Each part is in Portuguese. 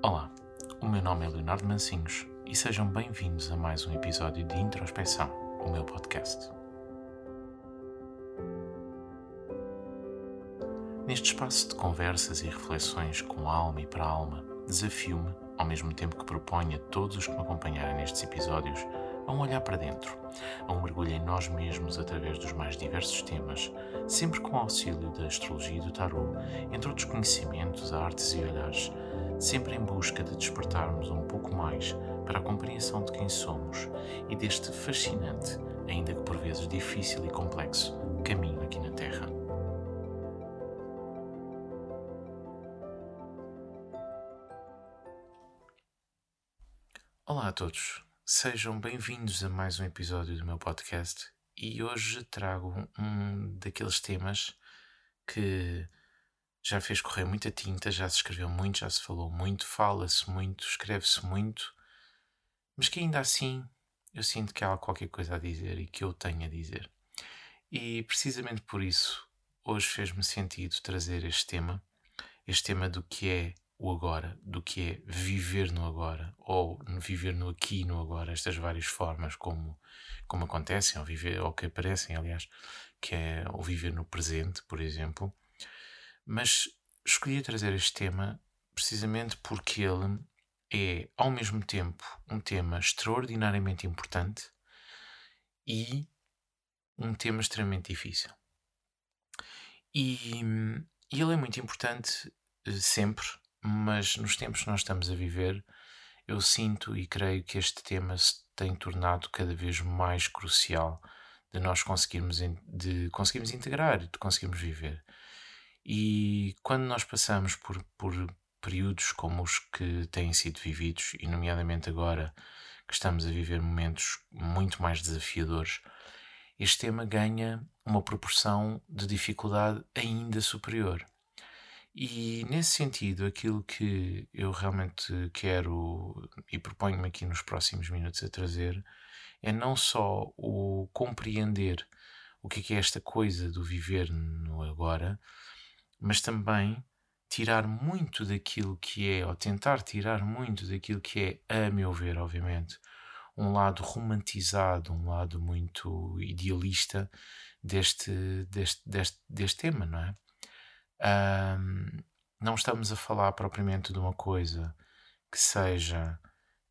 Olá, o meu nome é Leonardo Mancinhos e sejam bem-vindos a mais um episódio de Introspeção, o meu podcast. Neste espaço de conversas e reflexões com alma e para alma, desafio-me, ao mesmo tempo que proponho a todos os que me acompanharem nestes episódios, a um olhar para dentro, a um mergulho em nós mesmos através dos mais diversos temas, sempre com o auxílio da astrologia e do tarot, entre outros conhecimentos, artes e olhares sempre em busca de despertarmos um pouco mais para a compreensão de quem somos e deste fascinante, ainda que por vezes difícil e complexo, caminho aqui na Terra. Olá a todos, sejam bem-vindos a mais um episódio do meu podcast e hoje trago um daqueles temas que já fez correr muita tinta, já se escreveu muito, já se falou muito, fala-se muito, escreve-se muito, mas que ainda assim eu sinto que há qualquer coisa a dizer e que eu tenho a dizer. E precisamente por isso, hoje fez-me sentido trazer este tema, este tema do que é o agora, do que é viver no agora, ou viver no aqui e no agora, estas várias formas como, como acontecem, ou, viver, ou que aparecem, aliás, que é o viver no presente, por exemplo mas escolhi trazer este tema precisamente porque ele é, ao mesmo tempo, um tema extraordinariamente importante e um tema extremamente difícil. E, e ele é muito importante eh, sempre, mas nos tempos que nós estamos a viver, eu sinto e creio que este tema se tem tornado cada vez mais crucial de nós conseguirmos, de conseguirmos integrar, de conseguirmos viver. E quando nós passamos por, por períodos como os que têm sido vividos, e nomeadamente agora que estamos a viver momentos muito mais desafiadores, este tema ganha uma proporção de dificuldade ainda superior. E nesse sentido, aquilo que eu realmente quero e proponho-me aqui nos próximos minutos a trazer é não só o compreender o que é, é esta coisa do viver no agora, mas também tirar muito daquilo que é, ou tentar tirar muito daquilo que é, a meu ver, obviamente, um lado romantizado, um lado muito idealista deste, deste, deste, deste tema, não é? Um, não estamos a falar propriamente de uma coisa que seja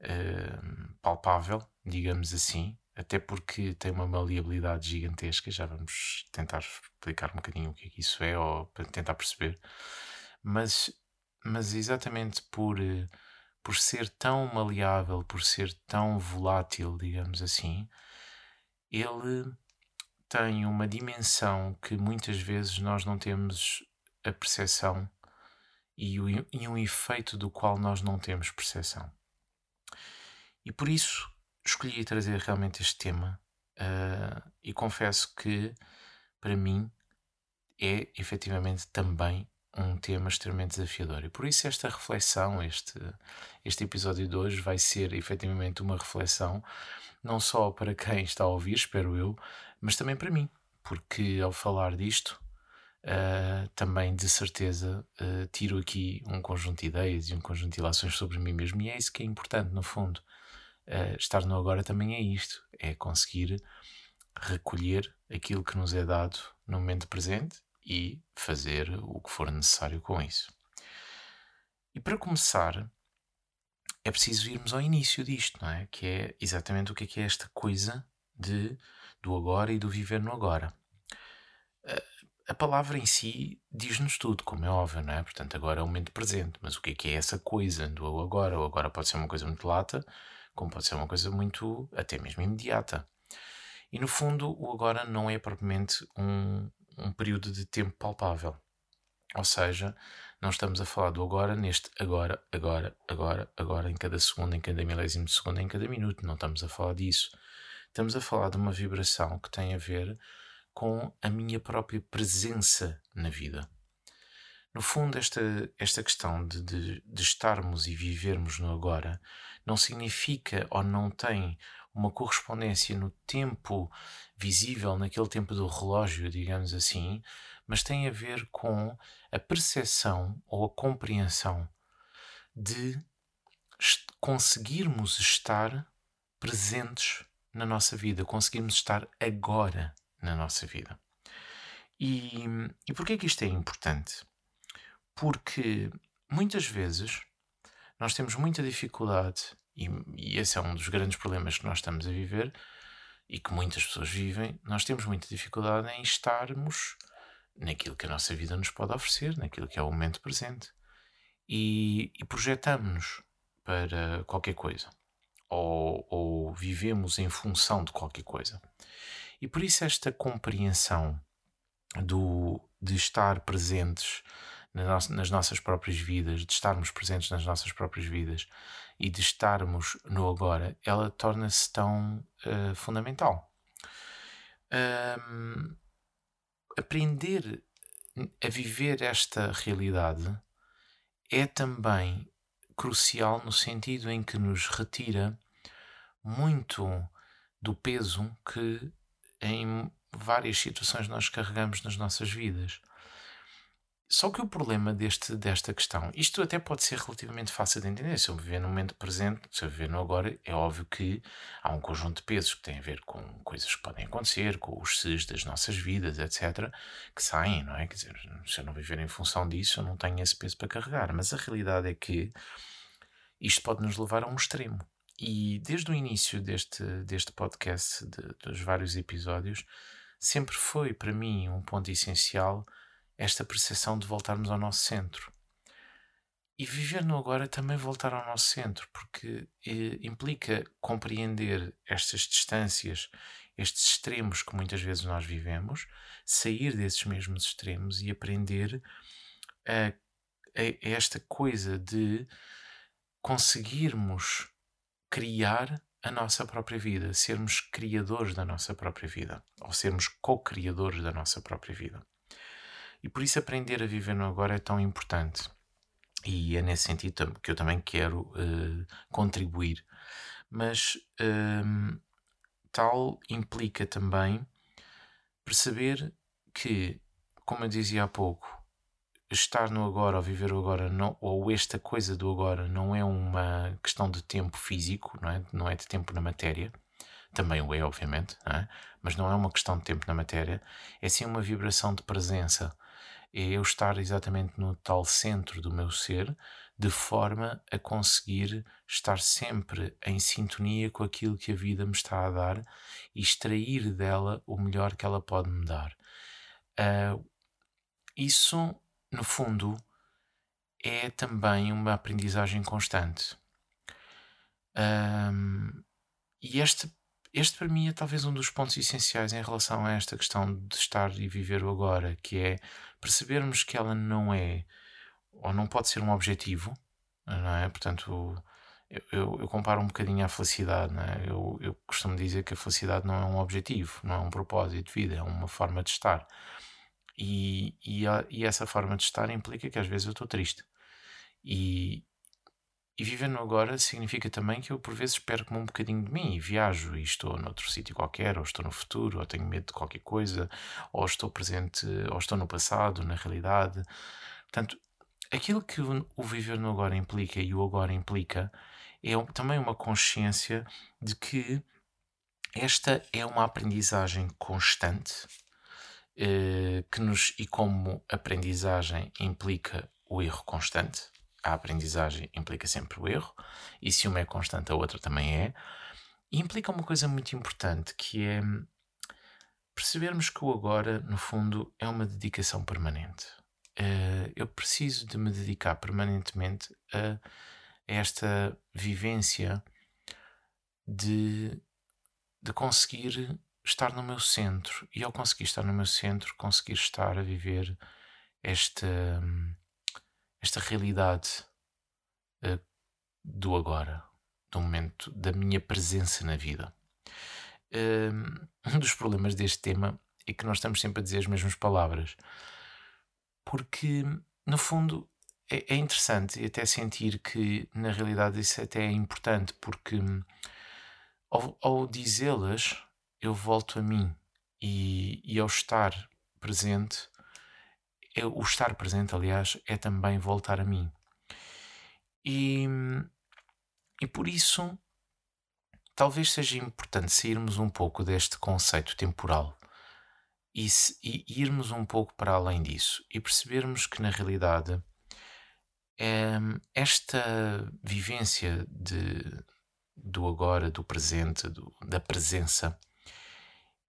uh, palpável, digamos assim, até porque tem uma maleabilidade gigantesca. Já vamos tentar explicar um bocadinho o que é que isso é, ou para tentar perceber. Mas, mas exatamente por, por ser tão maleável, por ser tão volátil, digamos assim, ele tem uma dimensão que muitas vezes nós não temos a percepção e, o, e um efeito do qual nós não temos percepção. E por isso escolhi trazer realmente este tema uh, e confesso que para mim é efetivamente também um tema extremamente desafiador. E por isso esta reflexão, este, este episódio de hoje vai ser efetivamente uma reflexão não só para quem está a ouvir, espero eu, mas também para mim, porque ao falar disto uh, também de certeza uh, tiro aqui um conjunto de ideias e um conjunto de ilações sobre mim mesmo e é isso que é importante no fundo uh, estar no agora também é isto: é conseguir recolher aquilo que nos é dado no momento presente e fazer o que for necessário com isso. E para começar, é preciso irmos ao início disto, não é? Que é exatamente o que é, que é esta coisa de, do agora e do viver no agora. A palavra em si diz-nos tudo, como é óbvio, não é? Portanto, agora é o momento presente, mas o que é que é essa coisa do agora? O agora pode ser uma coisa muito lata, como pode ser uma coisa muito, até mesmo imediata. E no fundo, o agora não é propriamente um, um período de tempo palpável. Ou seja, não estamos a falar do agora neste agora, agora, agora, agora, em cada segundo, em cada milésimo de segundo, em cada minuto. Não estamos a falar disso. Estamos a falar de uma vibração que tem a ver com a minha própria presença na vida. No fundo, esta, esta questão de, de, de estarmos e vivermos no agora não significa ou não tem uma correspondência no tempo visível, naquele tempo do relógio, digamos assim, mas tem a ver com a percepção ou a compreensão de conseguirmos estar presentes na nossa vida, conseguirmos estar agora na nossa vida. E, e porquê que isto é importante? Porque muitas vezes nós temos muita dificuldade, e, e esse é um dos grandes problemas que nós estamos a viver e que muitas pessoas vivem, nós temos muita dificuldade em estarmos naquilo que a nossa vida nos pode oferecer, naquilo que é o momento presente. E, e projetamos-nos para qualquer coisa. Ou, ou vivemos em função de qualquer coisa. E por isso esta compreensão do, de estar presentes nas nossas próprias vidas, de estarmos presentes nas nossas próprias vidas e de estarmos no agora, ela torna-se tão uh, fundamental. Um, aprender a viver esta realidade é também crucial no sentido em que nos retira muito do peso que em várias situações nós carregamos nas nossas vidas. Só que o problema deste, desta questão, isto até pode ser relativamente fácil de entender. Se eu viver no momento presente, se eu viver no agora, é óbvio que há um conjunto de pesos que têm a ver com coisas que podem acontecer, com os ses das nossas vidas, etc., que saem, não é? Quer dizer, se eu não viver em função disso, eu não tenho esse peso para carregar. Mas a realidade é que isto pode nos levar a um extremo. E desde o início deste, deste podcast, de, dos vários episódios, sempre foi para mim um ponto essencial esta percepção de voltarmos ao nosso centro. E viver no agora também voltar ao nosso centro, porque eh, implica compreender estas distâncias, estes extremos que muitas vezes nós vivemos, sair desses mesmos extremos e aprender a, a, a esta coisa de conseguirmos criar a nossa própria vida, sermos criadores da nossa própria vida, ou sermos co-criadores da nossa própria vida. E por isso aprender a viver no agora é tão importante. E é nesse sentido que eu também quero uh, contribuir. Mas uh, tal implica também perceber que, como eu dizia há pouco, estar no agora ou viver o agora não, ou esta coisa do agora não é uma questão de tempo físico, não é, não é de tempo na matéria, também o é, obviamente, não é? mas não é uma questão de tempo na matéria, é sim uma vibração de presença. É eu estar exatamente no tal centro do meu ser, de forma a conseguir estar sempre em sintonia com aquilo que a vida me está a dar e extrair dela o melhor que ela pode me dar. Uh, isso no fundo, é também uma aprendizagem constante. Um, e este, este, para mim, é talvez um dos pontos essenciais em relação a esta questão de estar e viver o agora, que é percebermos que ela não é, ou não pode ser um objetivo, não é? Portanto, eu, eu, eu comparo um bocadinho à felicidade, não é? Eu, eu costumo dizer que a felicidade não é um objetivo, não é um propósito de vida, é uma forma de estar. E, e, e, essa forma de estar implica que às vezes eu estou triste. E, e viver no agora significa também que eu por vezes perco-me um bocadinho de mim e viajo e estou noutro sítio qualquer, ou estou no futuro, ou tenho medo de qualquer coisa, ou estou presente, ou estou no passado, na realidade. Portanto, aquilo que o viver no agora implica e o agora implica é também uma consciência de que esta é uma aprendizagem constante que nos, e como aprendizagem implica o erro constante, a aprendizagem implica sempre o erro, e se uma é constante, a outra também é, e implica uma coisa muito importante que é percebermos que o agora, no fundo, é uma dedicação permanente. Uh, eu preciso de me dedicar permanentemente a esta vivência de, de conseguir estar no meu centro. E ao conseguir estar no meu centro, conseguir estar a viver esta, esta realidade uh, do agora, do momento, da minha presença na vida. Uh, um dos problemas deste tema é que nós estamos sempre a dizer as mesmas palavras, porque no fundo é, é interessante e até sentir que na realidade isso até é importante, porque ao, ao dizê-las eu volto a mim e, e ao estar presente, eu, o estar presente, aliás, é também voltar a mim. E, e por isso, talvez seja importante sairmos um pouco deste conceito temporal e, se, e irmos um pouco para além disso e percebermos que, na realidade, é, esta vivência de, do agora, do presente, do, da presença,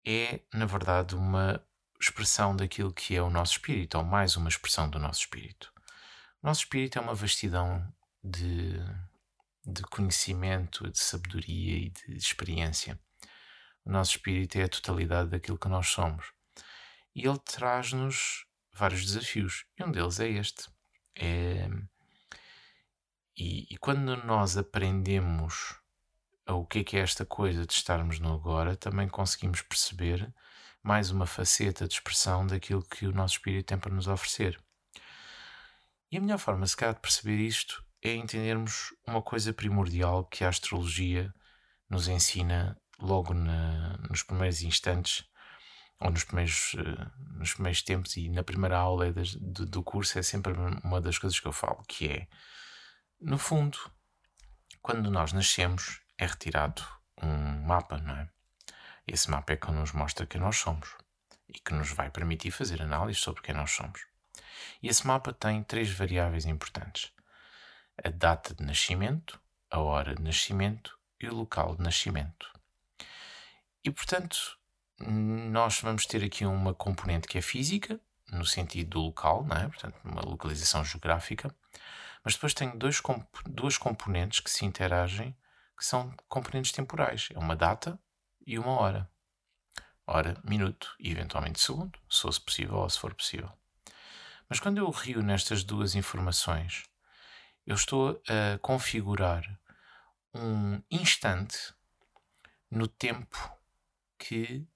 é, na verdade, uma expressão daquilo que é o nosso espírito, ou mais uma expressão do nosso espírito. O nosso espírito é uma vastidão de, de conhecimento, de sabedoria e de experiência. O nosso espírito é a totalidade daquilo que nós somos. E ele traz-nos vários desafios. E um deles é este. É... E, e, quando nós aprendemos o que é, que é esta coisa de estarmos no agora, também conseguimos perceber mais uma faceta de expressão daquilo que o nosso espírito tem para nos oferecer. E a melhor forma, se calhar, de perceber isto é entendermos uma coisa primordial que a astrologia nos ensina logo na, nos primeiros instantes, ou nos primeiros, uh, nos primeiros tempos, e na primeira aula das, do, do curso é sempre uma das coisas que eu falo, que é, no fundo, quando nós nascemos, é retirado um mapa, não é? Esse mapa é que nos mostra quem nós somos e que nos vai permitir fazer análise sobre quem nós somos. E esse mapa tem três variáveis importantes: a data de nascimento, a hora de nascimento e o local de nascimento. E portanto, nós vamos ter aqui uma componente que é física, no sentido do local, não é? portanto, uma localização geográfica, mas depois tem dois, duas componentes que se interagem, que são componentes temporais: é uma data e uma hora. Hora, minuto e eventualmente segundo, se fosse possível ou se for possível. Mas quando eu rio nestas duas informações, eu estou a configurar um instante no tempo que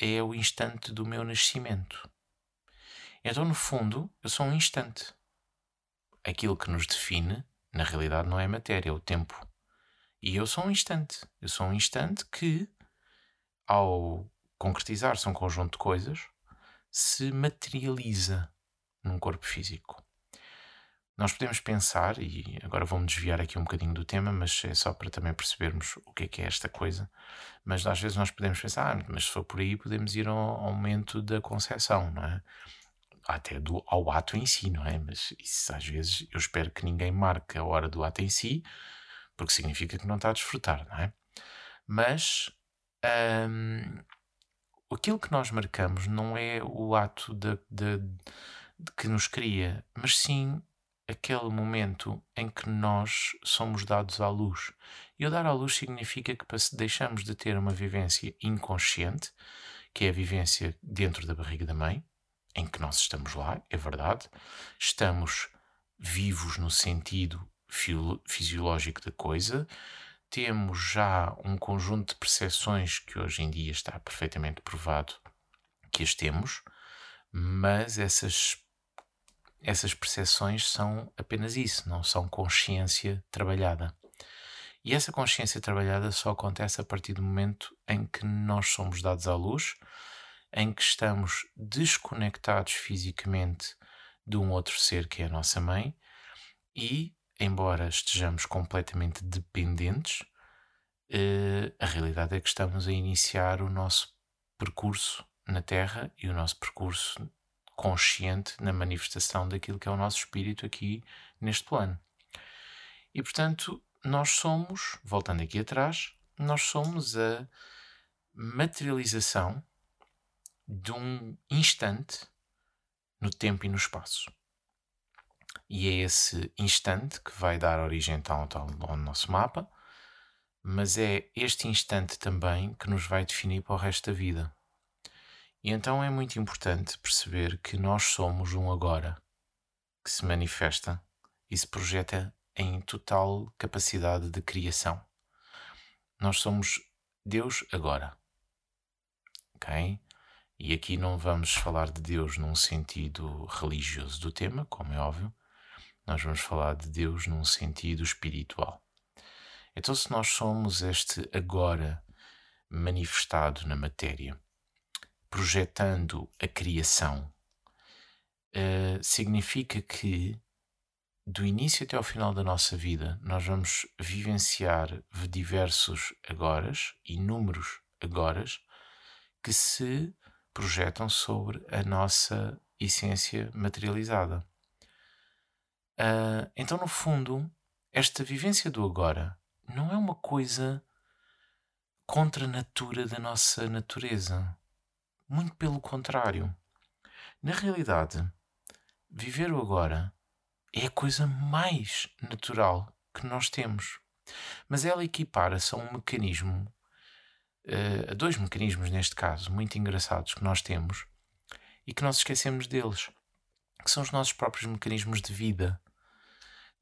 é o instante do meu nascimento. Então, no fundo, eu sou um instante. Aquilo que nos define, na realidade, não é matéria, é o tempo. E eu sou um instante. Eu sou um instante que ao concretizar-se um conjunto de coisas, se materializa num corpo físico. Nós podemos pensar, e agora vou-me desviar aqui um bocadinho do tema, mas é só para também percebermos o que é que é esta coisa. Mas às vezes nós podemos pensar, ah, mas se for por aí, podemos ir ao aumento da concepção, não é? Até do, ao ato em si, não é? Mas isso às vezes eu espero que ninguém marque a hora do ato em si, porque significa que não está a desfrutar, não é? Mas um, aquilo que nós marcamos não é o ato de, de, de que nos cria, mas sim aquele momento em que nós somos dados à luz. E o dar à luz significa que deixamos de ter uma vivência inconsciente, que é a vivência dentro da barriga da mãe, em que nós estamos lá, é verdade, estamos vivos no sentido fisiológico da coisa, temos já um conjunto de percepções que hoje em dia está perfeitamente provado que as temos, mas essas, essas percepções são apenas isso, não são consciência trabalhada. E essa consciência trabalhada só acontece a partir do momento em que nós somos dados à luz, em que estamos desconectados fisicamente de um outro ser que é a nossa mãe e embora estejamos completamente dependentes, uh, a realidade é que estamos a iniciar o nosso percurso na Terra e o nosso percurso consciente na manifestação daquilo que é o nosso espírito aqui neste plano. E portanto, nós somos, voltando aqui atrás, nós somos a materialização de um instante no tempo e no espaço. E é esse instante que vai dar origem então ao nosso mapa, mas é este instante também que nos vai definir para o resto da vida. E então é muito importante perceber que nós somos um agora que se manifesta e se projeta em total capacidade de criação. Nós somos Deus agora. Ok? E aqui não vamos falar de Deus num sentido religioso do tema, como é óbvio, nós vamos falar de Deus num sentido espiritual. Então, se nós somos este agora manifestado na matéria, projetando a criação, uh, significa que do início até ao final da nossa vida, nós vamos vivenciar diversos agoras, inúmeros agoras, que se projetam sobre a nossa essência materializada. Uh, então, no fundo, esta vivência do agora não é uma coisa contra a natura da nossa natureza. Muito pelo contrário. Na realidade, viver o agora é a coisa mais natural que nós temos. Mas ela equipara-se a um mecanismo, uh, a dois mecanismos neste caso, muito engraçados que nós temos e que nós esquecemos deles, que são os nossos próprios mecanismos de vida.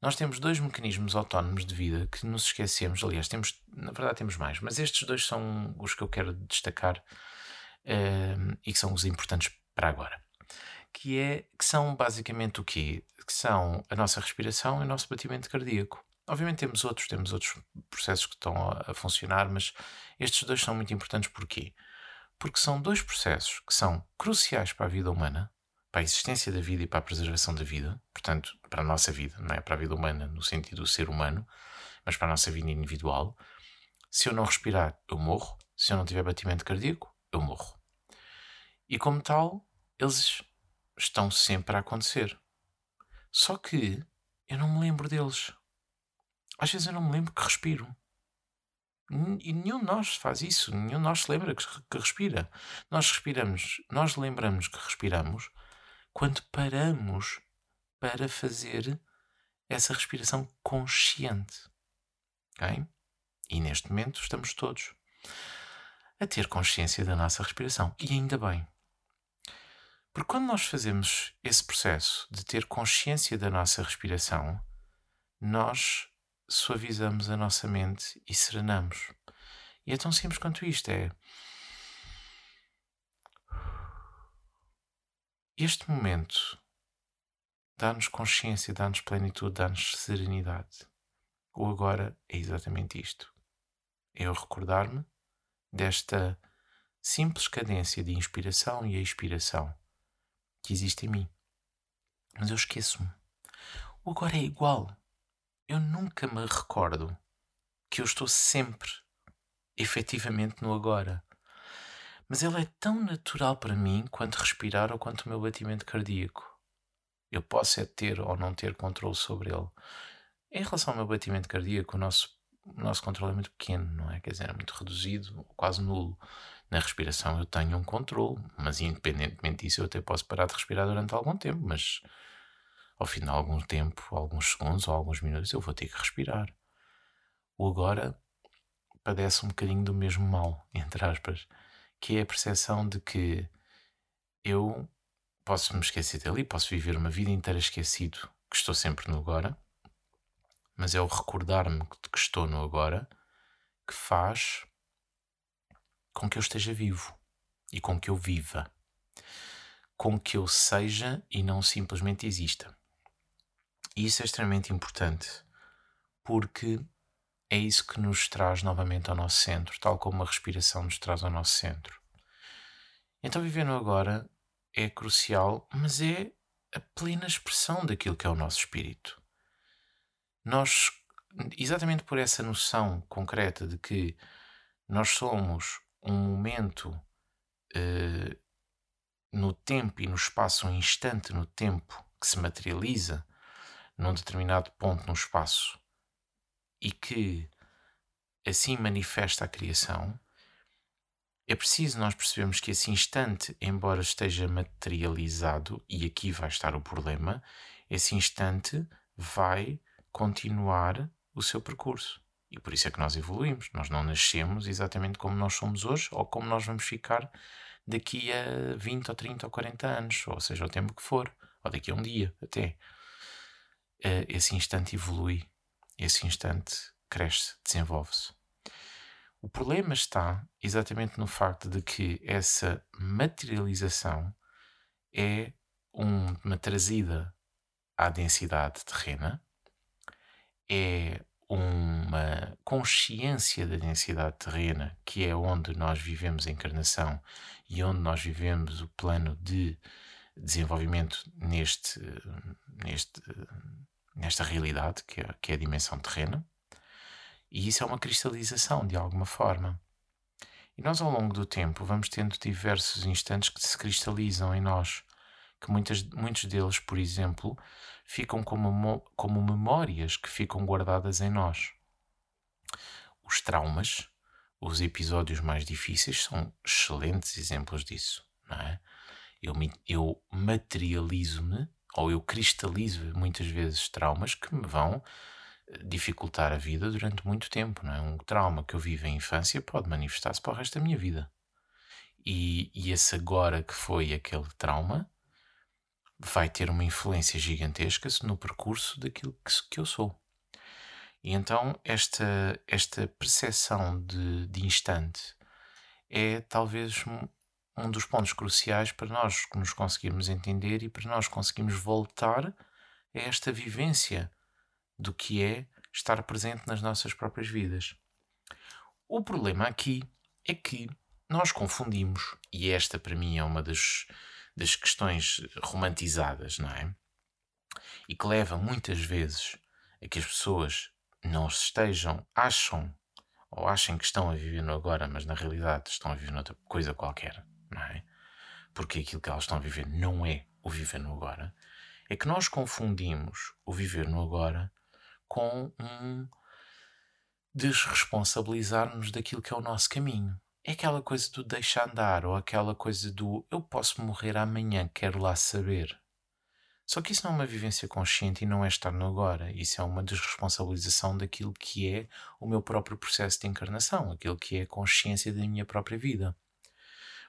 Nós temos dois mecanismos autónomos de vida que nos esquecemos. Aliás, temos, na verdade, temos mais, mas estes dois são os que eu quero destacar uh, e que são os importantes para agora. Que, é, que são basicamente o quê? que são a nossa respiração e o nosso batimento cardíaco. Obviamente temos outros, temos outros processos que estão a funcionar, mas estes dois são muito importantes porquê? Porque são dois processos que são cruciais para a vida humana, para a existência da vida e para a preservação da vida, portanto, para a nossa vida, não é para a vida humana no sentido do ser humano, mas para a nossa vida individual. Se eu não respirar, eu morro. Se eu não tiver batimento cardíaco, eu morro. E como tal, eles estão sempre a acontecer. Só que eu não me lembro deles. Às vezes eu não me lembro que respiro. E nenhum de nós faz isso, nenhum de nós se lembra que, respira. Nós respiramos, nós lembramos que respiramos quando paramos para fazer essa respiração consciente. Okay? E neste momento estamos todos a ter consciência da nossa respiração. E ainda bem. Porque quando nós fazemos esse processo de ter consciência da nossa respiração, nós suavizamos a nossa mente e serenamos. E é tão simples quanto isto: é. Este momento dá-nos consciência, dá-nos plenitude, dá-nos serenidade. O agora é exatamente isto. É eu recordar-me desta simples cadência de inspiração e expiração que existe em mim. Mas eu esqueço-me. O agora é igual. Eu nunca me recordo que eu estou sempre, efetivamente, no agora. Mas ele é tão natural para mim quanto respirar ou quanto o meu batimento cardíaco. Eu posso é ter ou não ter controle sobre ele. Em relação ao meu batimento cardíaco, o nosso, o nosso controle é muito pequeno, não é? Quer dizer, é muito reduzido, quase nulo. Na respiração eu tenho um controle, mas independentemente disso eu até posso parar de respirar durante algum tempo, mas ao fim de algum tempo, alguns segundos ou alguns minutos, eu vou ter que respirar. O agora padece um bocadinho do mesmo mal, entre aspas, que é a percepção de que eu posso me esquecer dali, posso viver uma vida inteira esquecido que estou sempre no agora, mas é o recordar-me de que estou no agora que faz com que eu esteja vivo e com que eu viva, com que eu seja e não simplesmente exista. E isso é extremamente importante porque é isso que nos traz novamente ao nosso centro, tal como a respiração nos traz ao nosso centro. Então, viver no agora é crucial, mas é a plena expressão daquilo que é o nosso espírito. Nós, exatamente por essa noção concreta de que nós somos um momento uh, no tempo e no espaço, um instante no tempo que se materializa num determinado ponto no espaço e que assim manifesta a criação, é preciso nós percebermos que esse instante, embora esteja materializado, e aqui vai estar o problema, esse instante vai continuar o seu percurso. E por isso é que nós evoluímos. Nós não nascemos exatamente como nós somos hoje ou como nós vamos ficar daqui a 20 ou 30 ou 40 anos, ou seja, o tempo que for, ou daqui a um dia até. Eh, esse instante evolui, esse instante cresce, desenvolve-se. O problema está exatamente no facto de que essa materialização é uma trazida à densidade terrena, é uma consciência da densidade terrena, que é onde nós vivemos a encarnação e onde nós vivemos o plano de desenvolvimento neste, neste, nesta realidade que é, que é a dimensão terrena, e isso é uma cristalização de alguma forma. E nós, ao longo do tempo, vamos tendo diversos instantes que se cristalizam em nós, que muitas, muitos deles, por exemplo, ficam como, como memórias que ficam guardadas em nós. Os traumas, os episódios mais difíceis, são excelentes exemplos disso, não é? Eu, eu materializo-me ou eu cristalizo muitas vezes traumas que me vão dificultar a vida durante muito tempo. Não é? Um trauma que eu vivo em infância pode manifestar-se para o resto da minha vida. E, e esse agora que foi aquele trauma vai ter uma influência gigantesca no percurso daquilo que, que eu sou. E então esta, esta percepção de, de instante é talvez um, dos pontos cruciais para nós nos conseguirmos entender e para nós conseguirmos voltar a esta vivência do que é estar presente nas nossas próprias vidas. O problema aqui é que nós confundimos, e esta para mim é uma das, das questões romantizadas, não é? E que leva muitas vezes a que as pessoas não estejam, acham, ou achem que estão a viver no agora, mas na realidade estão a viver noutra coisa qualquer, não é? Porque aquilo que elas estão a viver não é o viver no agora. É que nós confundimos o viver no agora com um desresponsabilizar-nos daquilo que é o nosso caminho. É aquela coisa do deixar andar, ou aquela coisa do eu posso morrer amanhã, quero lá saber. Só que isso não é uma vivência consciente e não é estar no agora. Isso é uma desresponsabilização daquilo que é o meu próprio processo de encarnação, aquilo que é a consciência da minha própria vida.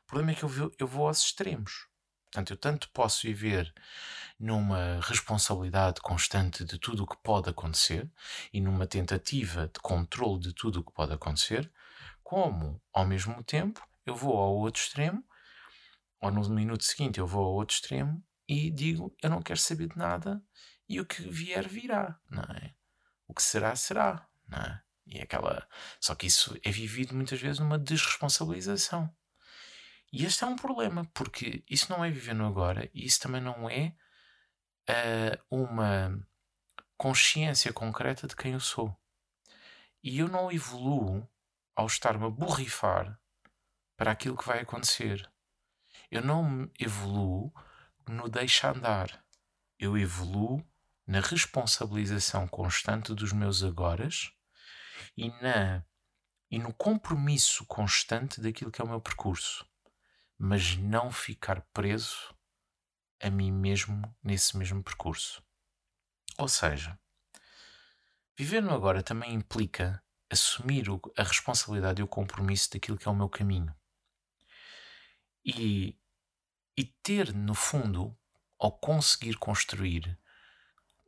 O problema é que eu vou, eu vou aos extremos. Portanto, eu tanto posso viver numa responsabilidade constante de tudo o que pode acontecer e numa tentativa de controle de tudo o que pode acontecer, como, ao mesmo tempo, eu vou ao outro extremo, ou no minuto seguinte eu vou ao outro extremo e digo: eu não quero saber de nada e o que vier virá, não é? O que será, será, não é? E aquela. Só que isso é vivido muitas vezes numa desresponsabilização. E este é um problema, porque isso não é viver no agora e isso também não é uh, uma consciência concreta de quem eu sou. E eu não evoluo ao estar-me a borrifar para aquilo que vai acontecer. Eu não evoluo no deixa andar. Eu evoluo na responsabilização constante dos meus agoras e, na, e no compromisso constante daquilo que é o meu percurso mas não ficar preso a mim mesmo nesse mesmo percurso. Ou seja, viver no agora também implica assumir a responsabilidade e o compromisso daquilo que é o meu caminho. E, e ter, no fundo, ao conseguir construir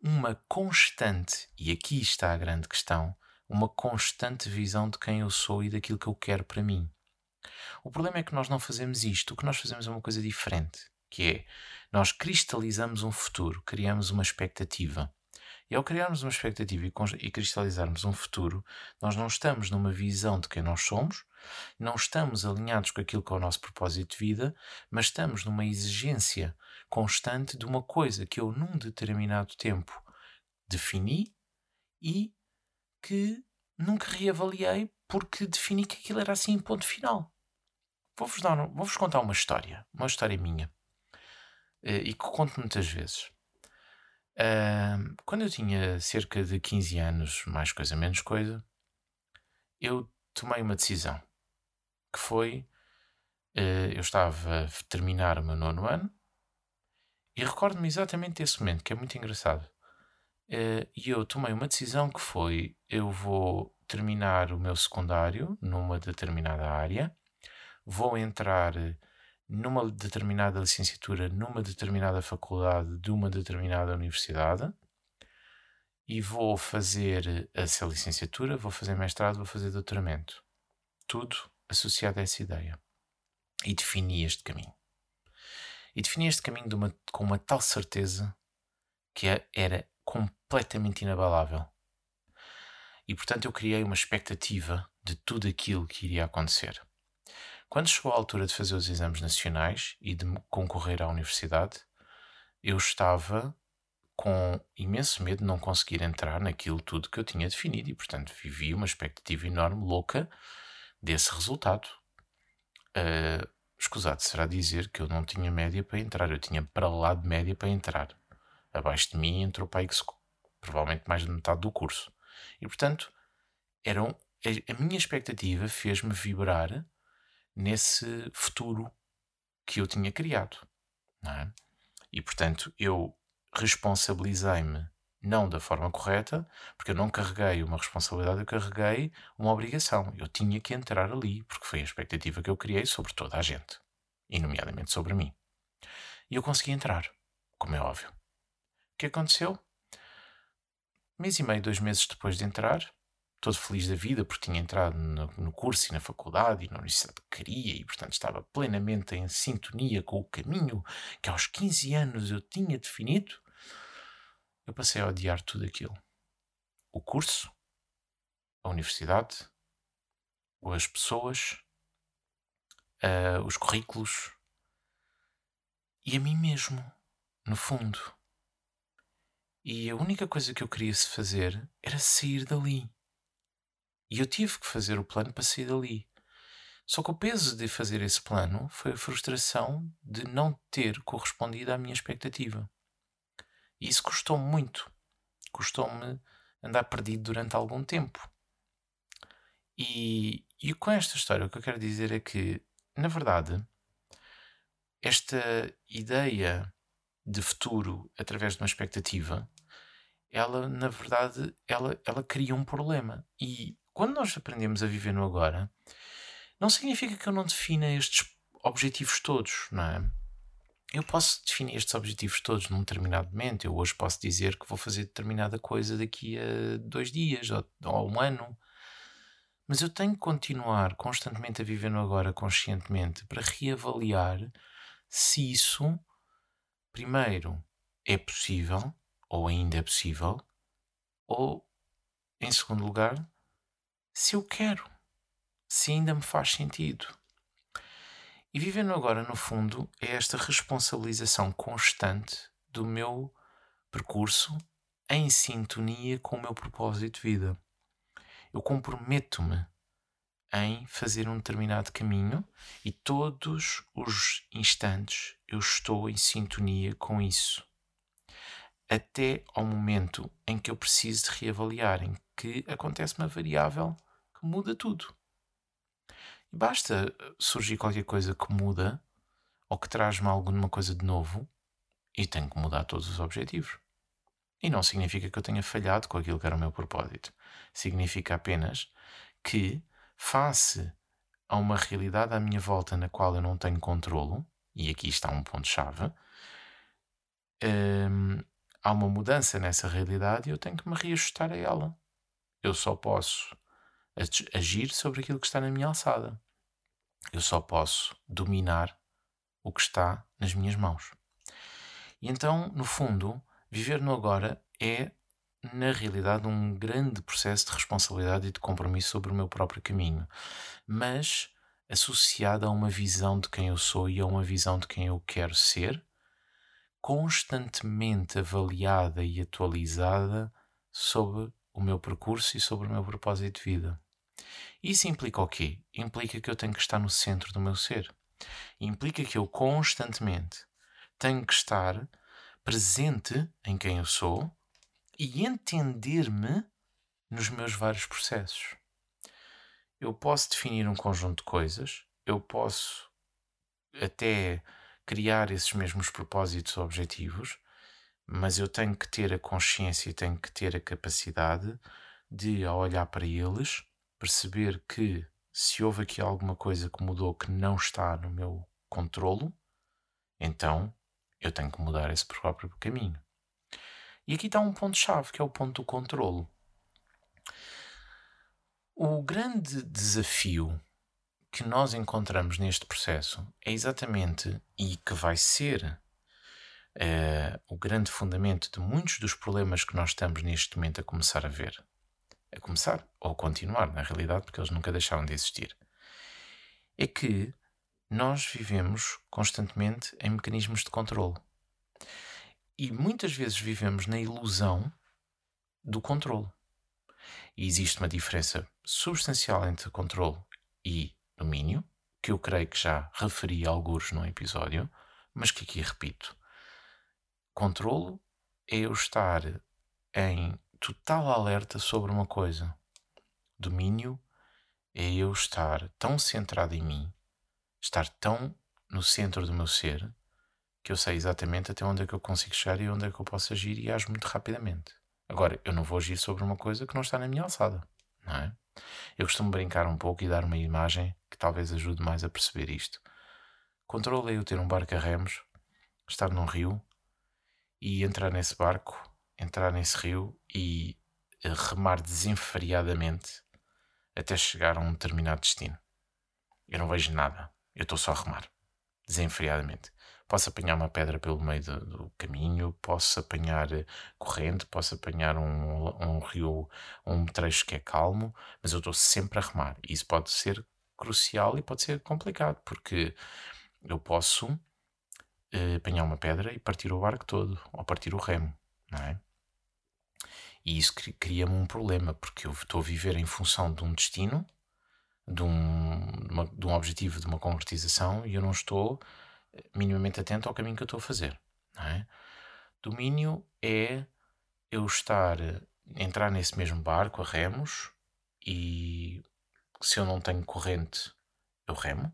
uma constante, e aqui está a grande questão, uma constante visão de quem eu sou e daquilo que eu quero para mim. O problema é que nós não fazemos isto. O que nós fazemos é uma coisa diferente, que é nós cristalizamos um futuro, criamos uma expectativa. E ao criarmos uma expectativa e, cristalizarmos um futuro, nós não estamos numa visão de quem nós somos, não estamos alinhados com aquilo que é o nosso propósito de vida, mas estamos numa exigência constante de uma coisa que eu, num determinado tempo, defini e que nunca reavaliei porque defini que aquilo era assim, ponto final. Vou-vos dar, vou-vos contar uma história, uma história minha, eh, e que conto muitas vezes. quando eu tinha cerca de 15 anos, mais coisa, menos coisa, eu tomei uma decisão, que foi, eh, eu estava a terminar o meu nono ano, e recordo-me exatamente desse momento, que é muito engraçado. Eh, e eu tomei uma decisão que foi, eu vou terminar o meu secundário numa determinada área, vou entrar numa determinada licenciatura, numa determinada faculdade de uma determinada universidade e vou fazer essa licenciatura, vou fazer mestrado, vou fazer doutoramento. Tudo associado a essa ideia. E defini este caminho. E defini este caminho uma, com uma tal certeza que é, era completamente inabalável. E portanto eu criei uma expectativa de tudo aquilo que iria acontecer. Quando chegou a altura de fazer os exames nacionais e de concorrer à universidade, eu estava com imenso medo de não conseguir entrar naquilo tudo que eu tinha definido e, portanto, vivi uma expectativa enorme, louca, desse resultado. Uh, escusado será dizer que eu não tinha média para entrar, eu tinha para lá de média para entrar. Abaixo de mim entrou para aí provavelmente mais de metade do curso. E, portanto, eram, a, a minha expectativa fez-me vibrar nesse futuro que eu tinha criado. É? E, portanto, eu responsabilizei-me não da forma correta, porque eu não carreguei uma responsabilidade, eu carreguei uma obrigação. Eu tinha que entrar ali, porque foi a expectativa que eu criei sobre toda a gente, e nomeadamente sobre mim. E eu consegui entrar, como é óbvio. O que aconteceu? Mês e meio, dois meses depois de entrar, todo feliz da vida porque tinha entrado no, no, curso e na faculdade e na universidade que queria e, portanto, estava plenamente em sintonia com o caminho que aos 15 anos eu tinha definido, eu passei a odiar tudo aquilo. O curso, a universidade, as pessoas, uh, os currículos e a mim mesmo, no fundo. E a única coisa que eu queria fazer era sair dali. E eu tive que fazer o plano para sair dali. Só que o peso de fazer esse plano foi a frustração de não ter correspondido à minha expectativa. E isso custou-me muito. Custou-me andar perdido durante algum tempo. E, e com esta história o que eu quero dizer é que, na verdade, esta ideia de futuro através de uma expectativa, ela, na verdade, ela, ela cria um problema. E quando nós aprendemos a viver no agora, não significa que eu não defina estes objetivos todos, não é? Eu posso definir estes objetivos todos num determinado momento. Eu hoje posso dizer que vou fazer determinada coisa daqui a dois dias ou, ou um ano. Mas eu tenho que continuar constantemente a viver no agora conscientemente para reavaliar se isso, primeiro, é possível ou ainda é possível, ou, em segundo lugar, se eu quero, se ainda me faz sentido. E vivendo agora, no fundo, é esta responsabilização constante do meu percurso em sintonia com o meu propósito de vida. Eu comprometo-me em fazer um determinado caminho e todos os instantes eu estou em sintonia com isso. Até ao momento em que eu preciso de reavaliar, em que acontece uma variável que muda tudo. E basta surgir qualquer coisa que muda ou que traz-me alguma coisa de novo e tenho que mudar todos os objetivos. E não significa que eu tenha falhado com aquilo que era o meu propósito. Significa apenas que, face a uma realidade à minha volta na qual eu não tenho controlo, e aqui está um ponto-chave, hum, há uma mudança nessa realidade e eu tenho que me reajustar a ela. Eu só posso agir sobre aquilo que está na minha alçada. Eu só posso dominar o que está nas minhas mãos. E então, no fundo, viver no agora é, na realidade, um grande processo de responsabilidade e de compromisso sobre o meu próprio caminho, mas associado a uma visão de quem eu sou e a uma visão de quem eu quero ser, constantemente avaliada e atualizada sobre o meu percurso e sobre o meu propósito de vida. Isso implica o quê? Implica que eu tenho que estar no centro do meu ser. Implica que eu constantemente tenho que estar presente em quem eu sou e entender-me nos meus vários processos. Eu posso definir um conjunto de coisas, eu posso até criar esses mesmos propósitos objetivos, mas eu tenho que ter a consciência e tenho que ter a capacidade de, olhar para eles, perceber que se houve aqui alguma coisa que mudou que não está no meu controlo, então eu tenho que mudar esse próprio caminho. E aqui está um ponto-chave, que é o ponto do controlo. O grande desafio que nós encontramos neste processo é exatamente, e que vai ser uh, o grande fundamento de muitos dos problemas que nós estamos neste momento a começar a ver, a começar ou a continuar, na realidade, porque eles nunca deixaram de existir, é que nós vivemos constantemente em mecanismos de controle. E muitas vezes vivemos na ilusão do controle. E existe uma diferença substancial entre controle e domínio, que eu creio que já referi alguns no episódio, mas que aqui repito. Controlo é eu estar em total alerta sobre uma coisa. Domínio é eu estar tão centrado em mim, estar tão no centro do meu ser, que eu sei exatamente até onde é que eu consigo chegar e onde é que eu posso agir e ajo muito rapidamente. Agora, eu não vou agir sobre uma coisa que não está na minha alçada, não é? Eu costumo brincar um pouco e dar uma imagem que talvez ajude mais a perceber isto. Controle é eu ter um barco a remos, estar num rio e entrar nesse barco, entrar nesse rio e remar desenfreadamente até chegar a um determinado destino. Eu não vejo nada, eu estou só a remar, desenfreadamente. Posso apanhar uma pedra pelo meio do, do caminho, posso apanhar eh, corrente, posso apanhar um, um rio, um trecho que é calmo, mas eu estou sempre a remar. Isso pode ser crucial e pode ser complicado, porque eu posso uh, apanhar uma pedra e partir o barco todo, ou partir o remo, não é? E isso cria-me um problema, porque eu estou a viver em função de um destino, de um, uma, de um objetivo, de uma concretização, e eu não estou minimamente atento ao caminho que eu estou a fazer. É? Domínio é eu estar, entrar nesse mesmo barco a remos e se eu não tenho corrente, eu remo.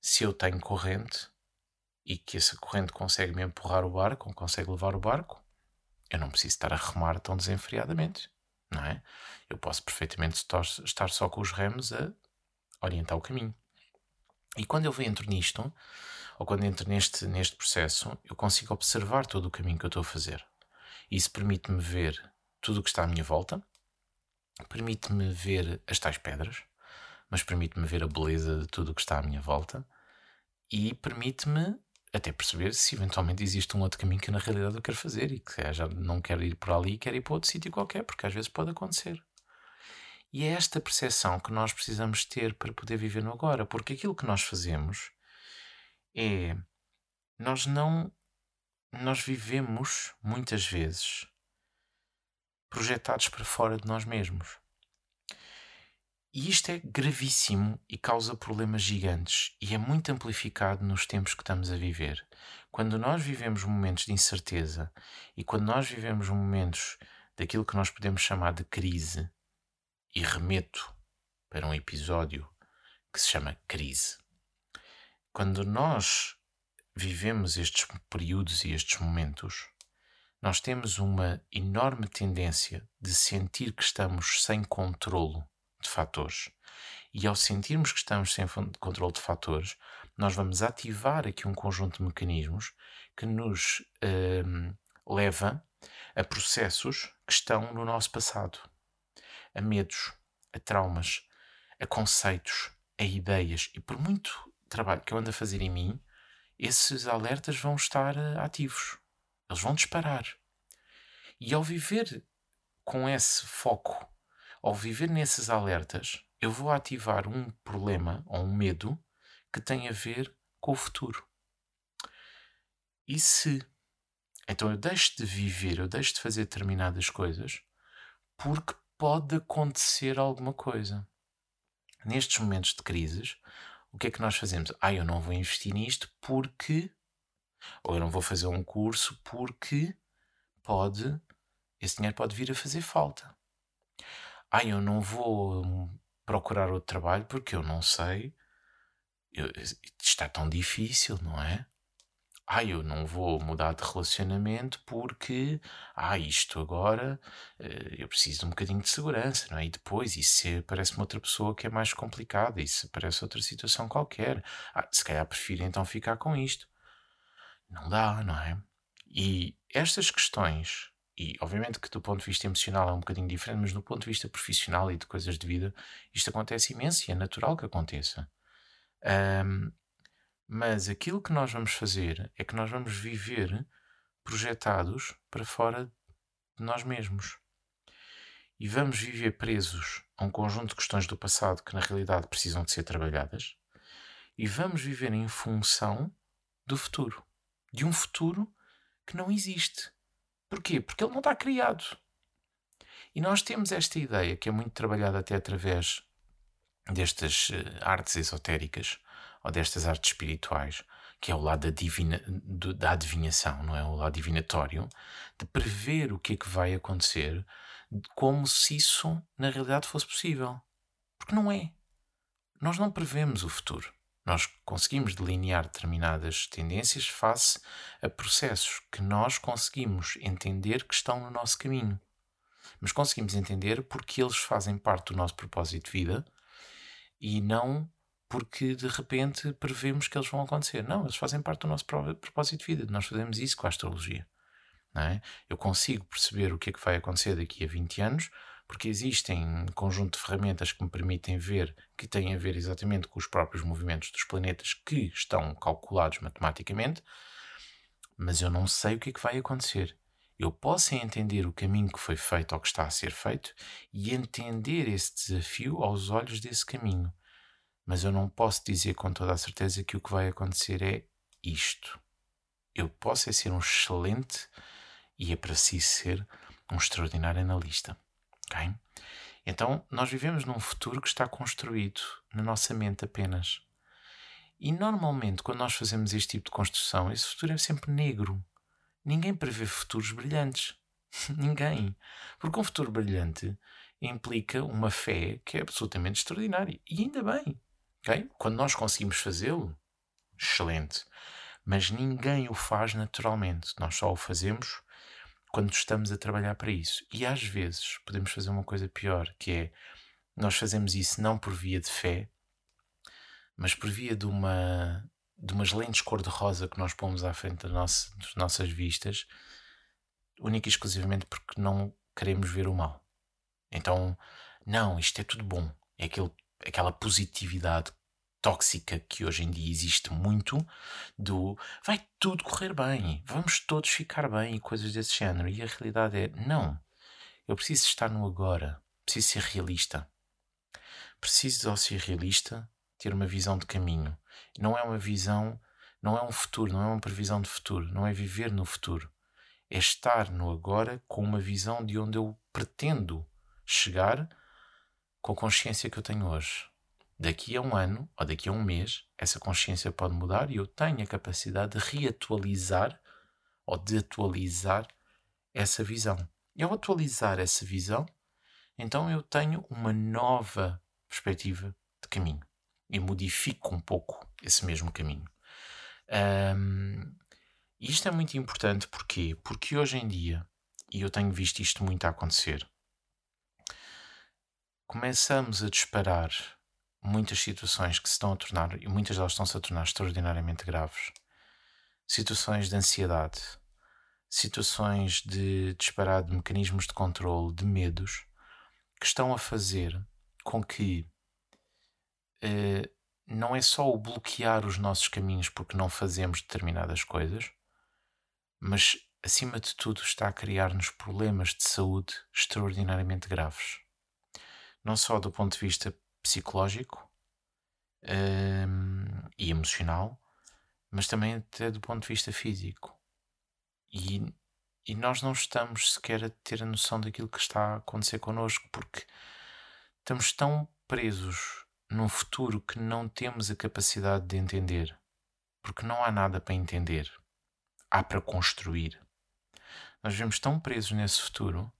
Se eu tenho corrente e que essa corrente consegue me empurrar o barco, ou consegue levar o barco, eu não preciso estar a remar tão desenfreadamente, não é? Eu posso perfeitamente estar só com os remos a orientar o caminho. E quando eu entro nisto, ou quando entro neste, neste processo, eu consigo observar todo o caminho que eu estou a fazer. Isso permite-me ver tudo o que está à minha volta, permite-me ver as tais pedras, mas permite-me ver a beleza de tudo o que está à minha volta e permite-me até perceber se eventualmente existe um outro caminho que na realidade eu quero fazer e que já não quero ir por ali e quero ir para outro sítio qualquer, porque às vezes pode acontecer. E é esta percepção que nós precisamos ter para poder viver no agora, porque aquilo que nós fazemos é nós não nós vivemos muitas vezes projetados para fora de nós mesmos. E isto é gravíssimo e causa problemas gigantes e é muito amplificado nos tempos que estamos a viver. Quando nós vivemos momentos de incerteza e quando nós vivemos momentos daquilo que nós podemos chamar de crise, e remeto para um episódio que se chama Crise. Quando nós vivemos estes períodos e estes momentos, nós temos uma enorme tendência de sentir que estamos sem controlo de fatores. E ao sentirmos que estamos sem controle de fatores, nós vamos ativar aqui um conjunto de mecanismos que nos hum, leva a processos que estão no nosso passado a medos, a traumas, a conceitos, a ideias. E por muito trabalho que eu ando a fazer em mim, esses alertas vão estar eh, ativos. Eles vão disparar. E ao viver com esse foco, ao viver nesses alertas, eu vou ativar um problema ou um medo que tem a ver com o futuro. E se então eu deixo de viver, eu deixo de fazer determinadas coisas porque pode acontecer alguma coisa. Nestes momentos de crises, o que é que nós fazemos? Ah, eu não vou investir nisto porque. Ou eu não vou fazer um curso porque pode. Esse dinheiro pode vir a fazer falta. Ah, eu não vou procurar outro trabalho porque eu não sei. Eu, está tão difícil, não é? ah, eu não vou mudar de relacionamento porque, ah, isto agora eh, eu preciso de um bocadinho de segurança, não é? E depois, e se parece-me outra pessoa que é mais complicada, e se parece outra situação qualquer, ah, se calhar prefiro então ficar com isto. Não dá, não é? E estas questões, e obviamente que do ponto de vista emocional é um bocadinho diferente, mas do ponto de vista profissional e de coisas de vida, isto acontece imenso e é natural que aconteça. Um, mas aquilo que nós vamos fazer é que nós vamos viver projetados para fora de nós mesmos. E vamos viver presos a um conjunto de questões do passado que na realidade precisam de ser trabalhadas. E vamos viver em função do futuro. De um futuro que não existe. Porquê? Porque ele não está criado. E nós temos esta ideia, que é muito trabalhada até através destas eh, artes esotéricas ou destas artes espirituais, que é o lado da, divina, da adivinhação, não é? O lado divinatório, de prever o que é que vai acontecer, como se isso na realidade fosse possível. Porque não é. Nós não prevemos o futuro. Nós conseguimos delinear determinadas tendências face a processos que nós conseguimos entender que estão no nosso caminho. Mas conseguimos entender porque eles fazem parte do nosso propósito de vida e não porque de repente prevemos que eles vão acontecer. Não, eles fazem parte do nosso propósito de vida. Nós fazemos isso com a astrologia. É? Eu consigo perceber o que é que vai acontecer daqui a 20 anos porque existem um conjunto de ferramentas que me permitem ver que têm a ver exatamente com os próprios movimentos dos planetas que estão calculados matematicamente, mas eu não sei o que é que vai acontecer. Eu posso entender o caminho que foi feito ou que está a ser feito e entender esse desafio aos olhos desse caminho. Mas eu não posso dizer com toda a certeza que o que vai acontecer é isto. Eu posso é ser um excelente e é preciso ser um extraordinário analista. Okay? Então, nós vivemos num futuro que está construído na nossa mente apenas. E normalmente, quando nós fazemos este tipo de construção, esse futuro é sempre negro. Ninguém prevê futuros brilhantes. Ninguém. Porque um futuro brilhante implica uma fé que é absolutamente extraordinária. E ainda bem. Okay? Quando nós conseguimos fazê-lo, excelente. Mas ninguém o faz naturalmente. Nós só o fazemos quando estamos a trabalhar para isso. E às vezes podemos fazer uma coisa pior, que é nós fazemos isso não por via de fé, mas por via de uma de umas lentes cor-de-rosa que nós pomos à frente das nossas, das nossas vistas, única e exclusivamente porque não queremos ver o mal. Então, não, isto é tudo bom. É aquele, aquela positividade tóxica que hoje em dia existe muito do vai tudo correr bem, vamos todos ficar bem e coisas desse género. E a realidade é não. Eu preciso estar no agora, preciso ser realista. Preciso, ao ser realista, ter uma visão de caminho. Não é uma visão, não é um futuro, não é uma previsão de futuro, não é viver no futuro. É estar no agora com uma visão de onde eu pretendo chegar com a consciência que eu tenho hoje daqui a um ano ou daqui a um mês, essa consciência pode mudar e eu tenho a capacidade de reatualizar ou de atualizar essa visão. E ao atualizar essa visão, então eu tenho uma nova perspectiva de caminho e modifico um pouco esse mesmo caminho. Um, isto é muito importante porquê? Porque hoje em dia, e eu tenho visto isto muito a acontecer, começamos a disparar muitas situações que se estão a tornar, e muitas delas estão-se a tornar extraordinariamente graves. Situações de ansiedade, situações de disparado de mecanismos de controle, de medos, que estão a fazer com que uh, não é só o bloquear os nossos caminhos porque não fazemos determinadas coisas, mas acima de tudo está a criar-nos problemas de saúde extraordinariamente graves. Não só do ponto de vista psicológico um, e emocional, mas também até do ponto de vista físico. E, e nós não estamos sequer a ter a noção daquilo que está a acontecer connosco, porque estamos tão presos num futuro que não temos a capacidade de entender. Porque não há nada para entender, há para construir. Nós vivemos tão presos nesse futuro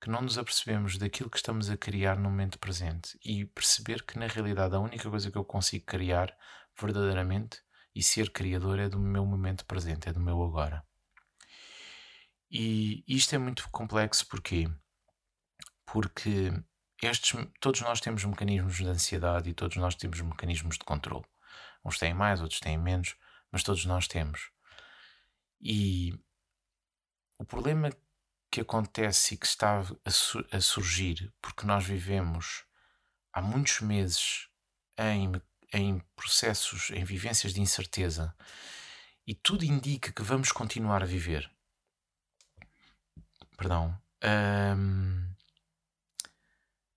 que não nos apercebemos daquilo que estamos a criar no momento presente e perceber que na realidade a única coisa que eu consigo criar verdadeiramente e ser criador é do meu momento presente, é do meu agora. E isto é muito complexo porquê? Porque estes, todos nós temos mecanismos de ansiedade e todos nós temos mecanismos de controle. Uns têm mais, outros têm menos, mas todos nós temos. E o problema que acontece e que está a, su a surgir, porque nós vivemos há muitos meses em, em processos, em vivências de incerteza, e tudo indica que vamos continuar a viver. Perdão.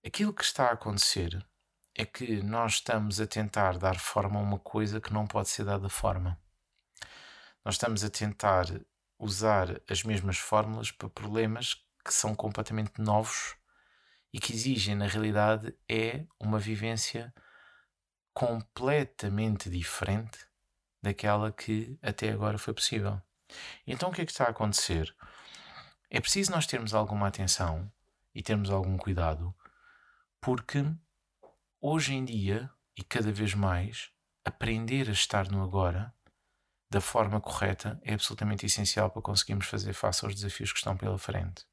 Aquilo que está a acontecer é que nós estamos a tentar dar forma a uma coisa que não pode ser dada forma. Nós estamos a tentar usar as mesmas fórmulas para problemas que são completamente novos e que exigem, na realidade, é uma vivência completamente diferente daquela que até agora foi possível. Então o que é que está a acontecer? É preciso nós termos alguma atenção e termos algum cuidado, porque hoje em dia, e cada vez mais, aprender a estar no agora da forma correta é absolutamente essencial para conseguirmos fazer face aos desafios que estão pela frente.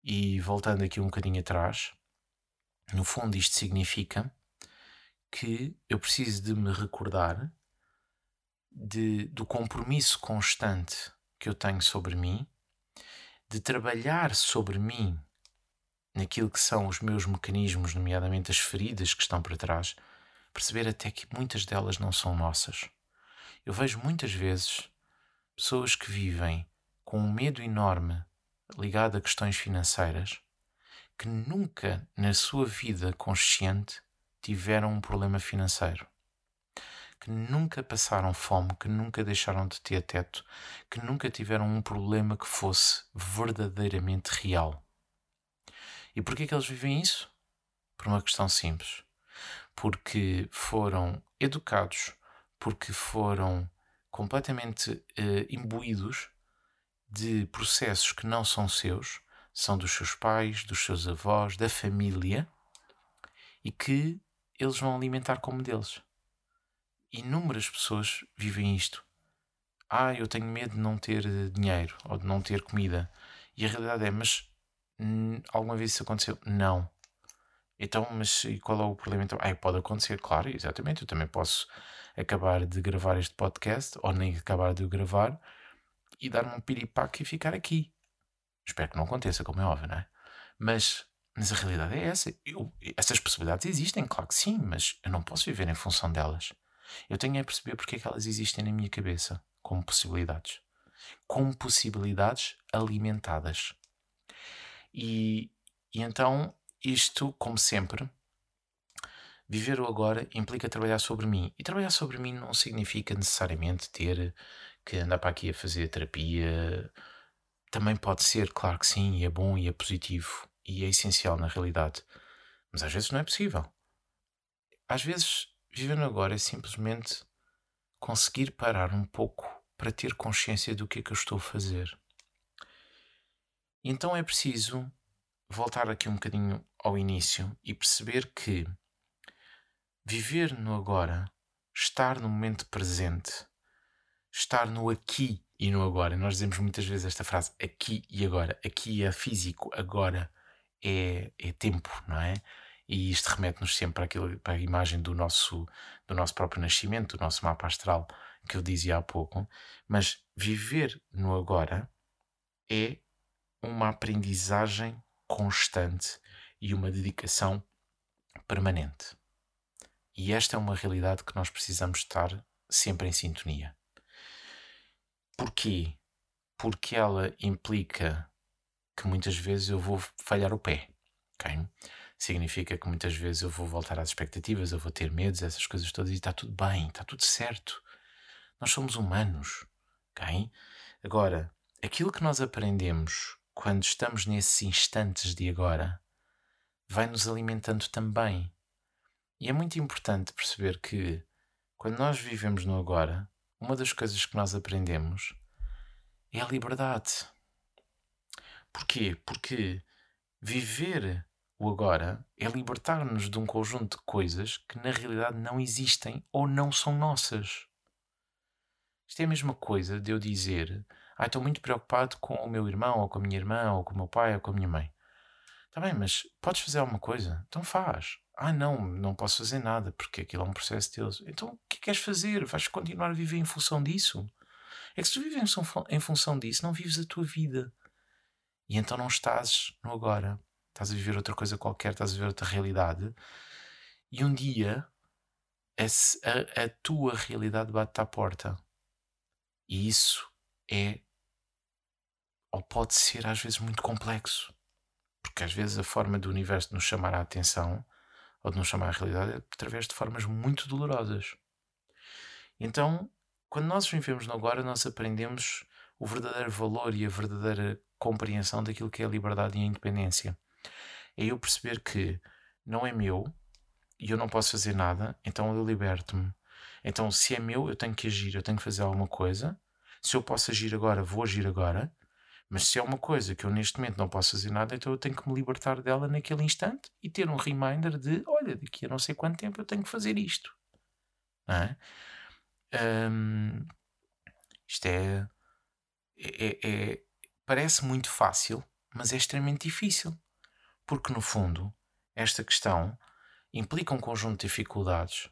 E voltando aqui um bocadinho atrás, no fundo isto significa que eu preciso de me recordar de, do compromisso constante que eu tenho sobre mim, de trabalhar sobre mim naquilo que são os meus mecanismos, nomeadamente as feridas que estão para trás, perceber até que muitas delas não são nossas. Eu vejo muitas vezes pessoas que vivem com um medo enorme ligado a questões financeiras que nunca na sua vida consciente tiveram um problema financeiro que nunca passaram fome, que nunca deixaram de ter teto, que nunca tiveram um problema que fosse verdadeiramente real. E porquê que eles vivem isso? Por uma questão simples. Porque foram educados, porque foram completamente uh, imbuídos de processos que não são seus, são dos seus pais, dos seus avós, da família, e que eles vão alimentar como deles inúmeras pessoas vivem isto. Ah, eu tenho medo de não ter eh, dinheiro ou de não ter comida. E a realidade é, mas hum, alguma vez isso aconteceu? Não. Então, mas qual é o problema? Então, ah, pode acontecer, claro, exatamente. Eu também posso acabar de gravar este podcast ou nem acabar de o gravar e dar-me um piripaque e ficar aqui. Espero que não aconteça, como é óbvio, não é? Mas, mas a realidade é essa. Eu, essas possibilidades existem, claro que sim, mas eu não posso viver em função delas. Eu tenho a perceber porque é que elas existem na minha cabeça como possibilidades. Como possibilidades alimentadas. E, e então, isto, como sempre, viver o agora implica trabalhar sobre mim. E trabalhar sobre mim não significa necessariamente ter que andar para aqui a fazer terapia. Também pode ser, claro que sim, e é bom e é positivo e é essencial na realidade. Mas às vezes não é possível. Às vezes Viver no agora é simplesmente conseguir parar um pouco para ter consciência do que é que eu estou a fazer. Então é preciso voltar aqui um bocadinho ao início e perceber que viver no agora, estar no momento presente, estar no aqui e no agora. Nós dizemos muitas vezes esta frase aqui e agora. Aqui é físico, agora é, é tempo, não é? e isto remete-nos sempre para, aquilo, para a imagem do nosso, do nosso próprio nascimento, do nosso mapa astral, que eu dizia há pouco. Mas viver no agora é uma aprendizagem constante e uma dedicação permanente. E esta é uma realidade que nós precisamos estar sempre em sintonia. Porquê? Porque ela implica que muitas vezes eu vou falhar o pé. Okay? significa que muitas vezes eu vou voltar às expectativas, eu vou ter medos, essas coisas todas, e está tudo bem, está tudo certo. Nós somos humanos, ok? Agora, aquilo que nós aprendemos quando estamos nesses instantes de agora vai nos alimentando também. E é muito importante perceber que quando nós vivemos no agora, uma das coisas que nós aprendemos é a liberdade. Porquê? Porque viver o agora é libertar-nos de um conjunto de coisas que na realidade não existem ou não são nossas. Isto é a mesma coisa de eu dizer: Ah, estou muito preocupado com o meu irmão, ou com a minha irmã, ou com o meu pai, ou com a minha mãe. Está bem, mas podes fazer alguma coisa? Então faz. Ah, não, não posso fazer nada, porque aquilo é um processo deles. Então o que é queres fazer? Vais continuar a viver em função disso? É que se tu vives em função disso, não vives a tua vida. E então não estás no agora estás a viver outra coisa qualquer, estás a viver outra realidade, e um dia a, a, tua realidade bate à porta. E isso é, ou pode ser às vezes muito complexo, porque às vezes a forma do universo nos chamar a atenção ou de nos chamar à realidade é através de formas muito dolorosas. Então, quando nós vivemos no agora, nós aprendemos o verdadeiro valor e a verdadeira compreensão daquilo que é a liberdade e a independência. É eu perceber que não é meu e eu não posso fazer nada, então eu liberto-me. Então, se é meu, eu tenho que agir, eu tenho que fazer alguma coisa. Se eu posso agir agora, vou agir agora. Mas se é uma coisa que eu neste momento não posso fazer nada, então eu tenho que me libertar dela naquele instante e ter um reminder de: olha, daqui a não sei quanto tempo eu tenho que fazer isto. É? Um, isto é, é, é, Parece muito fácil, mas é extremamente difícil. Porque, no fundo, esta questão implica um conjunto de dificuldades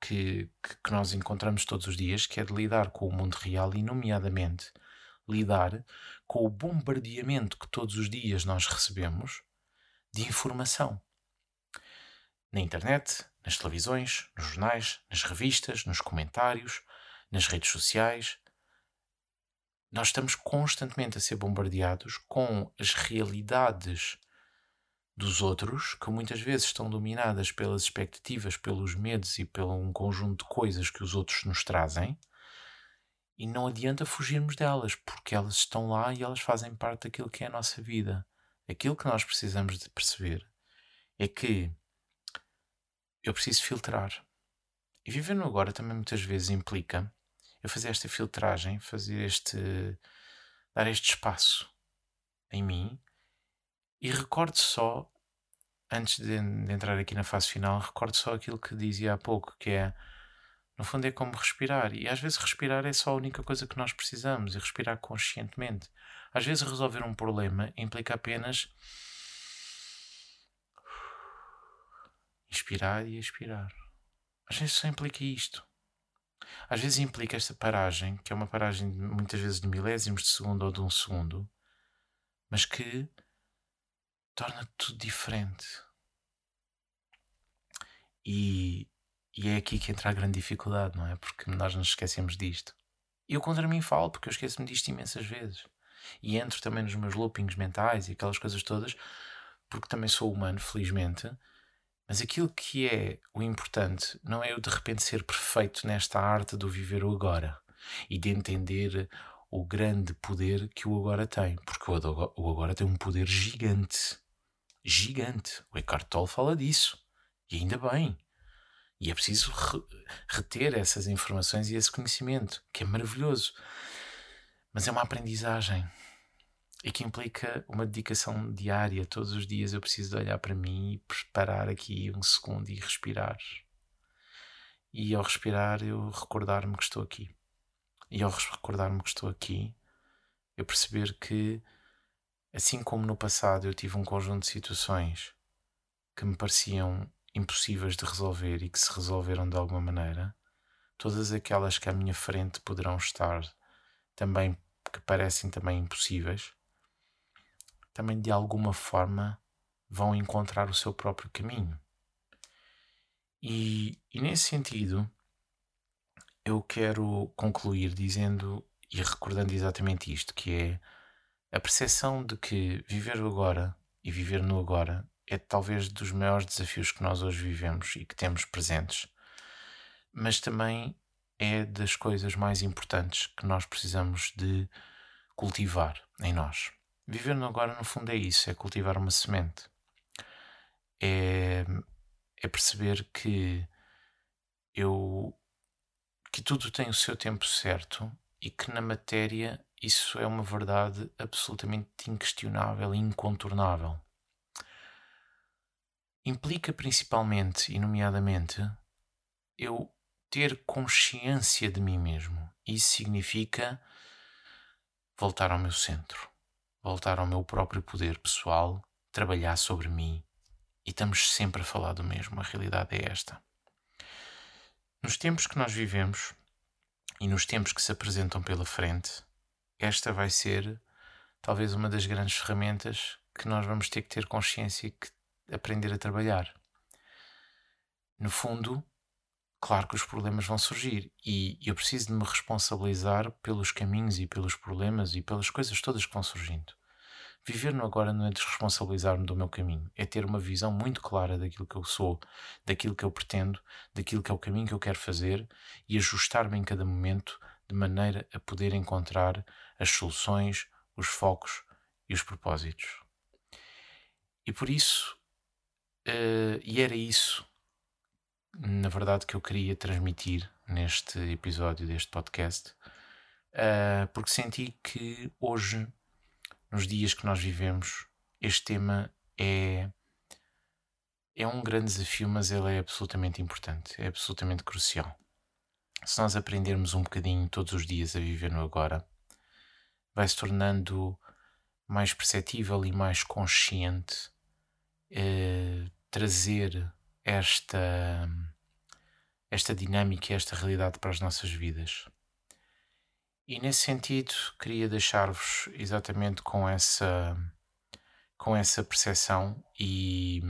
que, que, que nós encontramos todos os dias, que é de lidar com o mundo real e, nomeadamente, lidar com o bombardeamento que todos os dias nós recebemos de informação. Na internet, nas televisões, nos jornais, nas revistas, nos comentários, nas redes sociais. Nós estamos constantemente a ser bombardeados com as realidades dos outros, que muitas vezes estão dominadas pelas expectativas, pelos medos e pelo um conjunto de coisas que os outros nos trazem. E não adianta fugirmos delas, porque elas estão lá e elas fazem parte daquilo que é a nossa vida. Aquilo que nós precisamos de perceber é que eu preciso filtrar. E viver no agora também muitas vezes implica eu fazer esta filtragem, fazer este. dar este espaço em mim e recordo só, antes de, de entrar aqui na fase final, recordo só aquilo que dizia há pouco, que é. No fundo é como respirar. E às vezes respirar é só a única coisa que nós precisamos, e respirar conscientemente. Às vezes resolver um problema implica apenas inspirar e expirar. Às vezes só implica isto. Às vezes implica esta paragem, que é uma paragem muitas vezes de milésimos de segundo ou de um segundo, mas que torna tudo diferente. E, e é aqui que entra a grande dificuldade, não é? Porque nós nos esquecemos disto. Eu contra mim falo, porque eu esqueço-me disto imensas vezes. E entro também nos meus loopings mentais e aquelas coisas todas, porque também sou humano, felizmente, mas aquilo que é o importante não é eu de repente ser perfeito nesta arte do viver o agora e de entender o grande poder que o agora tem, porque o agora tem um poder gigante. Gigante. O Eckhart Tolle fala disso. E ainda bem. E é preciso reter essas informações e esse conhecimento, que é maravilhoso. Mas é uma aprendizagem e que implica uma dedicação diária. Todos os dias eu preciso olhar para mim e preparar aqui um segundo e respirar. E ao respirar, eu recordar-me que estou aqui. E ao recordar-me que estou aqui, eu perceber que, assim como no passado eu tive um conjunto de situações que me pareciam impossíveis de resolver e que se resolveram de alguma maneira, todas aquelas que à minha frente poderão estar também que parecem também impossíveis, também de alguma forma vão encontrar o seu próprio caminho. E, e nesse sentido, eu quero concluir dizendo e recordando exatamente isto, que é a percepção de que viver o agora e viver no agora é talvez dos maiores desafios que nós hoje vivemos e que temos presentes, mas também é das coisas mais importantes que nós precisamos de cultivar em nós. Viver agora, no fundo, é isso: é cultivar uma semente. É, é perceber que eu que tudo tem o seu tempo certo e que na matéria isso é uma verdade absolutamente inquestionável e incontornável. Implica principalmente e nomeadamente eu ter consciência de mim mesmo. Isso significa voltar ao meu centro voltar ao meu próprio poder pessoal, trabalhar sobre mim. E estamos sempre a falar do mesmo, a realidade é esta. Nos tempos que nós vivemos e nos tempos que se apresentam pela frente, esta vai ser talvez uma das grandes ferramentas que nós vamos ter que ter consciência que aprender a trabalhar. No fundo, claro que os problemas vão surgir e eu preciso de me responsabilizar pelos caminhos e pelos problemas e pelas coisas todas que vão surgindo. Viver no agora não é desresponsabilizar-me do meu caminho, é ter uma visão muito clara daquilo que eu sou, daquilo que eu pretendo, daquilo que é o caminho que eu quero fazer e ajustar-me em cada momento de maneira a poder encontrar as soluções, os focos e os propósitos. E por isso, uh, e era isso, na verdade, que eu queria transmitir neste episódio deste podcast, uh, porque senti que hoje, nos dias que nós vivemos, este tema é é um grande desafio, mas ele é absolutamente importante, é absolutamente crucial. Se nós aprendermos um bocadinho todos os dias a viver no agora, vai se tornando mais perceptível e mais consciente eh, trazer esta esta dinâmica esta realidade para as nossas vidas. E nesse sentido, queria deixar-vos exatamente com essa com essa percepção e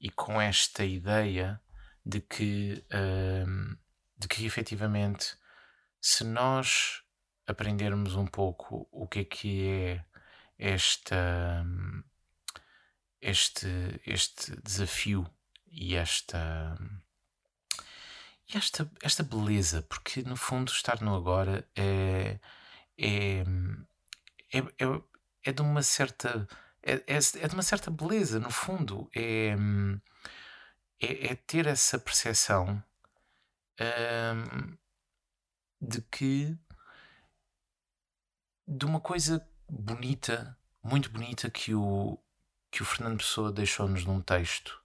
e com esta ideia de que, uh, de que efetivamente, se nós aprendermos um pouco o que é que é esta, este, este desafio e esta, esta, esta beleza, porque no fundo estar no agora é, é, é, é, é de uma certa é, é, é de uma certa beleza, no fundo. É, é, é ter essa percepção hum, de que. de uma coisa bonita, muito bonita, que o, que o Fernando Pessoa deixou-nos num texto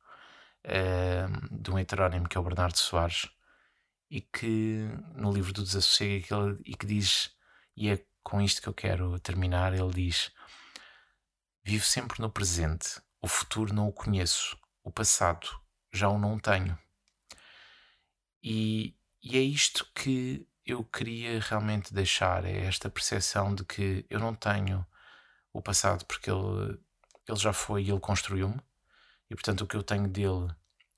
hum, de um heterónimo que é o Bernardo Soares e que no livro do Desassossego e que diz, e é com isto que eu quero terminar, ele diz Vivo sempre no presente. O futuro não o conheço. O passado já o não tenho. E, e é isto que eu queria realmente deixar: é esta percepção de que eu não tenho o passado porque ele, ele já foi e ele construiu-me, e portanto o que eu tenho dele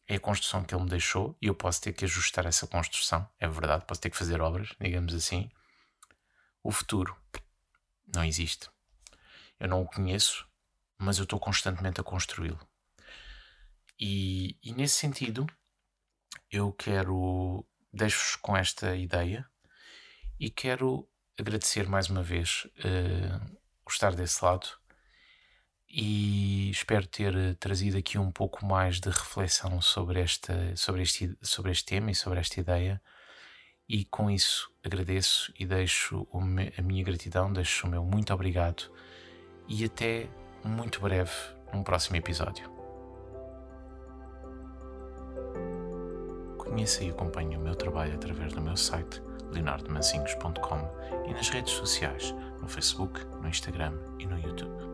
é a construção que ele me deixou, e eu posso ter que ajustar essa construção, é verdade, posso ter que fazer obras, digamos assim. O futuro não existe. Eu não o conheço, mas eu estou constantemente a construí-lo. E, e, nesse sentido, eu quero deixo-vos com esta ideia e quero agradecer mais uma vez uh, estar desse lado e espero ter trazido aqui um pouco mais de reflexão sobre, esta, sobre, este, sobre este tema e sobre esta ideia. E com isso agradeço e deixo a minha gratidão, deixo o meu muito obrigado e até muito breve num próximo episódio. Conheça e acompanhe o meu trabalho através do meu site leonardomancinhos.com e nas redes sociais, no Facebook, no Instagram e no YouTube.